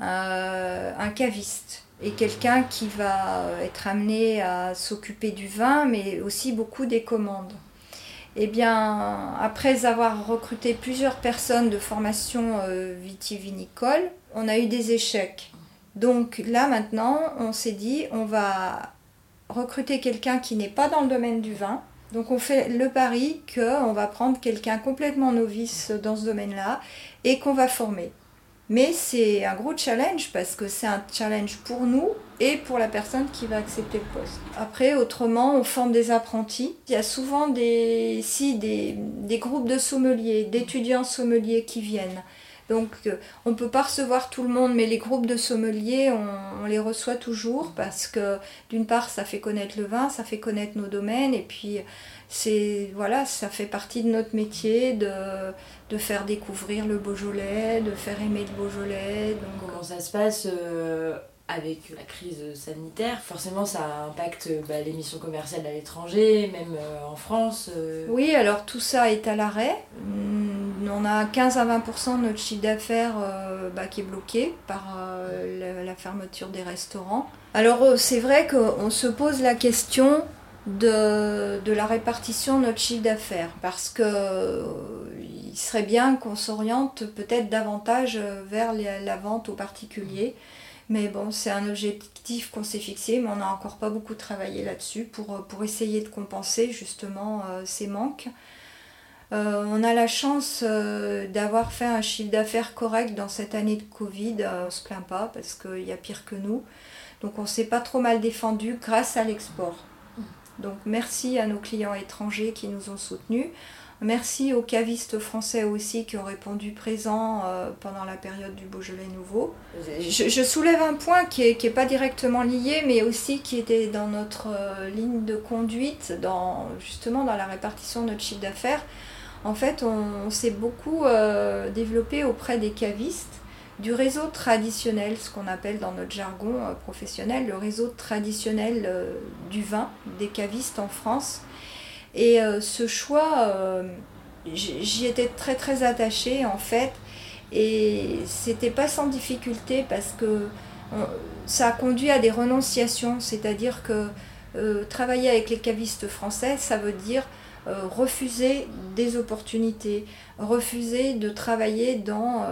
euh, un caviste et quelqu'un qui va être amené à s'occuper du vin, mais aussi beaucoup des commandes. Eh bien, après avoir recruté plusieurs personnes de formation vitivinicole, on a eu des échecs. Donc là maintenant, on s'est dit, on va recruter quelqu'un qui n'est pas dans le domaine du vin. Donc on fait le pari qu'on va prendre quelqu'un complètement novice dans ce domaine-là et qu'on va former. Mais c'est un gros challenge parce que c'est un challenge pour nous et pour la personne qui va accepter le poste. Après, autrement, on forme des apprentis. Il y a souvent des, des, des groupes de sommeliers, d'étudiants sommeliers qui viennent. Donc euh, on ne peut pas recevoir tout le monde, mais les groupes de sommeliers, on, les reçoit toujours parce que d'une part, ça fait connaître le vin, ça fait connaître nos domaines, et puis c'est voilà, ça fait partie de notre métier de, de faire découvrir le Beaujolais, de faire aimer le Beaujolais. Donc, Comment ça se passe euh, avec la crise sanitaire, forcément ça impacte bah, les missions commerciales à l'étranger, même euh, en France. Euh. Oui, alors tout ça est à l'arrêt. Mm, on a 15 à 20% de notre chiffre d'affaires euh, bah, qui est bloqué par la, fermeture des restaurants. Alors c'est vrai qu'on se pose la question de, de, la répartition de notre chiffre d'affaires parce que il serait bien qu'on s'oriente peut-être davantage vers la vente aux particuliers. Mais bon, c'est un objectif qu'on s'est fixé, mais on n'a encore pas beaucoup travaillé là-dessus pour, euh, pour essayer de compenser justement euh, ces manques. Euh, on a la chance d'avoir fait un chiffre d'affaires correct dans cette année de Covid. on ne se plaint pas parce qu'il y a pire que nous. Donc on s'est pas trop mal défendu grâce à l'export. Donc merci à nos clients étrangers qui nous ont soutenus. Merci aux cavistes français aussi qui ont répondu présent euh, pendant la période du Beaujolais nouveau. Je, soulève un point qui n'est est pas directement lié, mais aussi qui était dans notre euh, ligne de conduite, dans, justement dans la répartition de notre chiffre d'affaires. En fait, on, s'est beaucoup euh, développé auprès des cavistes du réseau traditionnel, ce qu'on appelle dans notre jargon professionnel le réseau traditionnel du vin des cavistes en France et euh, ce choix, euh, j'y étais très très attachée en fait. Et c'était pas sans difficulté parce que ça a conduit à des renonciations. C'est-à-dire que euh, travailler avec les cavistes français, ça veut dire refuser des opportunités, refuser de travailler dans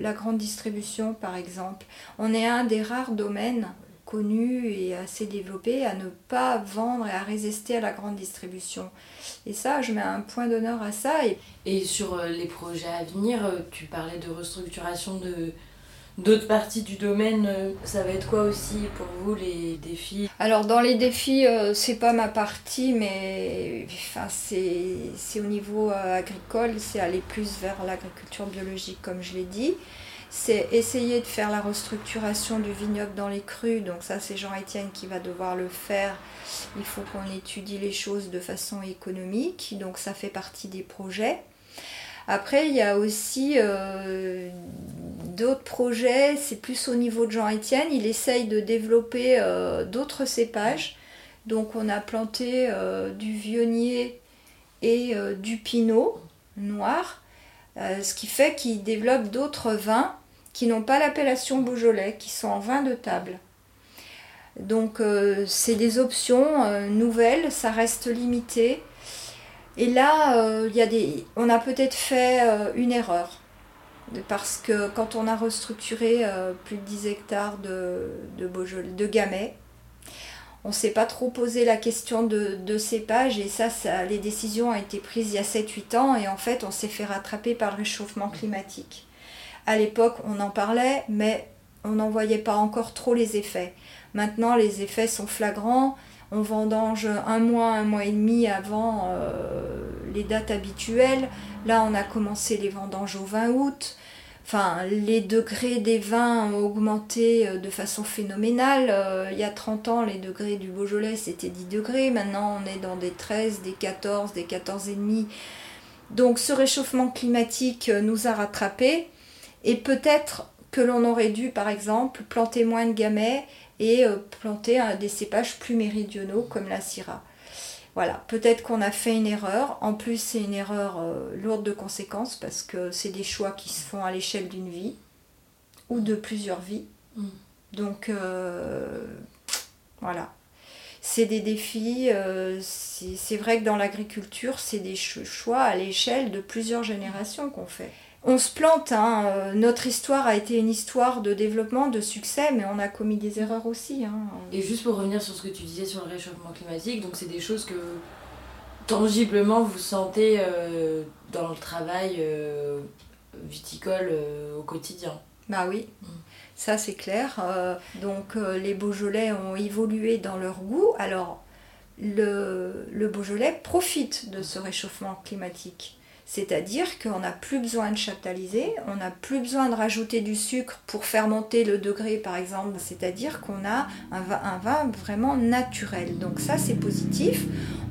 la grande distribution par exemple. On est un des rares domaines connu et assez développé à ne pas vendre et à résister à la grande distribution. Et ça, je mets un point d'honneur à ça. Et, et sur euh, les projets à venir, euh, tu parlais de restructuration de d'autres parties du domaine. Euh, ça va être quoi aussi pour vous les défis? Alors dans les défis, c'est pas ma partie, mais enfin, c'est au niveau agricole, c'est aller plus vers l'agriculture biologique comme je l'ai dit c'est essayer de faire la restructuration du vignoble dans les crues. Donc ça, c'est Jean-Étienne qui va devoir le faire. Il faut qu'on étudie les choses de façon économique. Donc ça fait partie des projets. Après, il y a aussi euh, d'autres projets, c'est plus au niveau de Jean-Étienne. Il essaye de développer euh, d'autres cépages. Donc on a planté euh, du vionnier et du pinot noir, ce qui fait qu'il développe d'autres vins qui n'ont pas l'appellation Beaujolais, qui sont en vin de table. Donc euh, c'est des options euh, nouvelles, ça reste limité. Et là, euh, y a des... on a peut-être fait une erreur. Parce que quand on a restructuré plus de 10 hectares de, de, Beaujolais, de Gamay, on ne s'est pas trop posé la question de, cépage et ça, ça, les décisions ont été prises il y a 7-8 ans et en fait on s'est fait rattraper par le réchauffement climatique. À l'époque, on en parlait, mais on n'en voyait pas encore trop les effets. Maintenant, les effets sont flagrants. On vendange un mois, un mois et demi avant euh, les dates habituelles. Là, on a commencé les vendanges au 20 août. Enfin, les degrés des vins ont augmenté euh, de façon phénoménale. Euh, il y a 30 ans, les degrés du Beaujolais, c'était 10 degrés. Maintenant, on est dans des 13, des 14, des 14,5. Donc, ce réchauffement climatique nous a rattrapés. Et peut-être que l'on aurait dû, par exemple, planter moins de gamets et euh, planter des cépages plus méridionaux comme la Syrah. Voilà, peut-être qu'on a fait une erreur. En plus, c'est une erreur euh, lourde de conséquences parce que c'est des choix qui se font à l'échelle d'une vie ou de plusieurs vies. Mm. Donc, euh, voilà. c'est des défis. euh, c'est vrai que dans l'agriculture, c'est des cho- choix à l'échelle de plusieurs générations qu'on fait. On se plante, hein, euh, notre histoire a été une histoire de développement, de succès, mais on a commis des erreurs aussi. hein. Et juste pour revenir sur ce que tu disais sur le réchauffement climatique, donc c'est des choses que tangiblement vous sentez euh, dans le travail euh, viticole au quotidien. Bah oui, Mm. ça c'est clair. Donc les Beaujolais ont évolué dans leur goût. Alors le, le Beaujolais profite de ce réchauffement climatique. C'est-à-dire qu'on n'a plus besoin de chaptaliser, on n'a plus besoin de rajouter du sucre pour faire monter le degré par exemple. C'est-à-dire qu'on a un vin, un vin vraiment naturel. Donc ça c'est positif.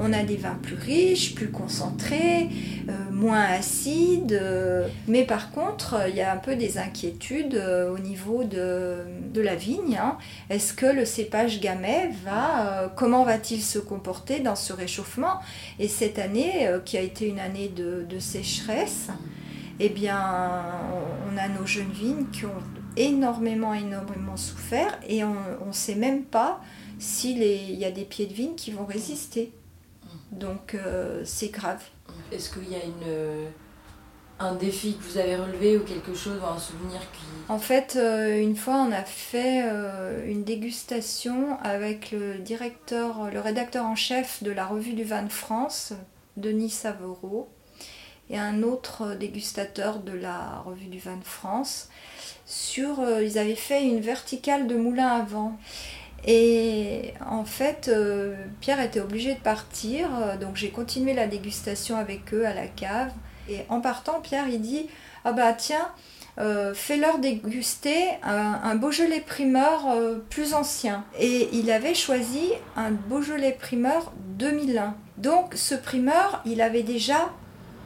On a des vins plus riches, plus concentrés, euh, moins acides. euh, mais par contre, il y a un peu des inquiétudes euh, au niveau de, la vigne. hein. Est-ce que le cépage gamay va, comment va-t-il se comporter dans ce réchauffement? Et cette année, qui a été une année de, de sécheresse, eh bien, on a nos jeunes vignes qui ont énormément, énormément souffert et on ne sait même pas s'il y a des pieds de vigne qui vont résister. Donc, euh, c'est grave. Est-ce qu'il y a une, euh, un défi que vous avez relevé ou quelque chose, ou un souvenir qui... En fait, euh, une fois, on a fait une dégustation avec le directeur, le rédacteur en chef de la revue du vin de France, Denis Savreau, et un autre dégustateur de la revue du vin de France. Sur, ils avaient fait une verticale de moulin à vent. Et en fait, euh, Pierre était obligé de partir, euh, donc j'ai continué la dégustation avec eux à la cave. Et en partant, Pierre il dit Ah bah tiens, euh, fais-leur déguster un, Beaujolais primeur plus ancien. Et il avait choisi un Beaujolais primeur 2001. Donc ce primeur, il avait déjà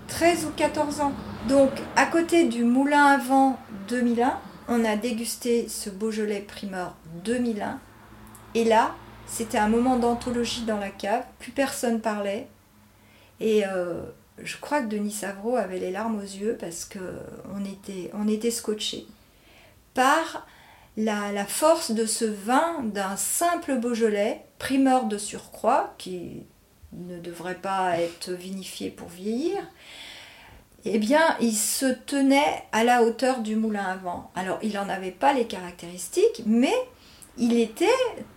13 ou 14 ans. Donc à côté du moulin à vent 2001, on a dégusté ce Beaujolais primeur 2001. Et là, c'était un moment d'anthologie dans la cave, plus personne parlait. Et euh, je crois que Denis Savreau avait les larmes aux yeux parce qu'on était, on était scotchés par la, la force de ce vin d'un simple Beaujolais, primeur de surcroît, qui ne devrait pas être vinifié pour vieillir. Eh bien, il se tenait à la hauteur du moulin à vent. Alors, il n'en avait pas les caractéristiques, mais il était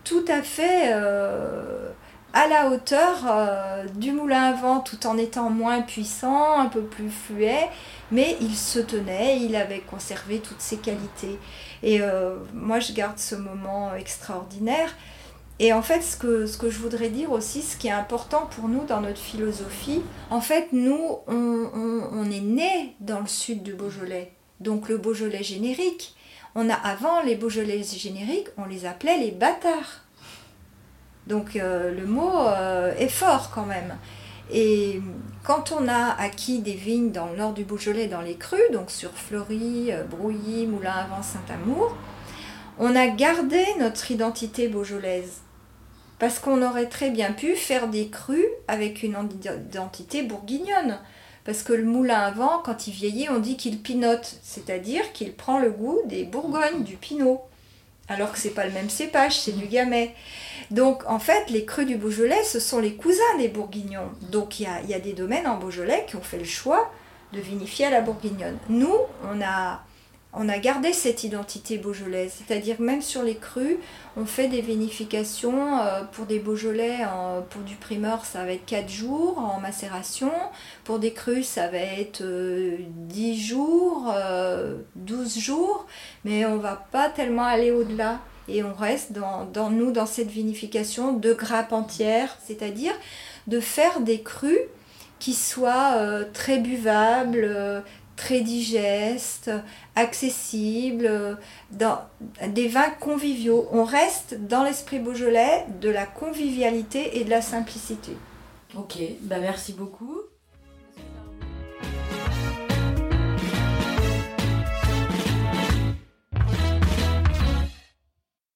tout à fait euh, à la hauteur euh, du moulin à vent tout en étant moins puissant, un peu plus fluet, mais il se tenait, il avait conservé toutes ses qualités. Et euh, moi je garde ce moment extraordinaire. Et en fait, ce que, ce que je voudrais dire aussi, ce qui est important pour nous dans notre philosophie, en fait, nous, on, on, on est né dans le sud du Beaujolais, donc le Beaujolais générique. On a avant les Beaujolais génériques, on les appelait les bâtards. Donc euh, le mot euh, est fort quand même. Et quand on a acquis des vignes dans le nord du Beaujolais, dans les crues, donc sur Fleury, euh, Brouilly, Moulin à Vent, Saint-Amour, on a gardé notre identité beaujolaise. Parce qu'on aurait très bien pu faire des crues avec une identité bourguignonne. Parce que le moulin à vent, quand il vieillit, on dit qu'il pinote, c'est-à-dire qu'il prend le goût des Bourgognes, du pinot. Alors que c'est pas le même cépage, c'est du gamay. Donc en fait, les crus du Beaujolais, ce sont les cousins des Bourguignons. Donc il y a, il y a des domaines en Beaujolais qui ont fait le choix de vinifier à la bourguignonne. Nous, on a, on a gardé cette identité beaujolaise, c'est-à-dire même sur les crus, on fait des vinifications euh, pour des Beaujolais, pour du primeur, ça va être 4 jours en macération, pour des crus, ça va être euh, 10 jours, euh, 12 jours, mais on va pas tellement aller au-delà. Et on reste dans, nous, dans cette vinification de grappes entières, c'est-à-dire de faire des crus qui soient euh, très buvables, euh, très digestes, accessibles, euh, dans des vins conviviaux. On reste dans l'esprit beaujolais de la convivialité et de la simplicité. Ok, bah merci beaucoup.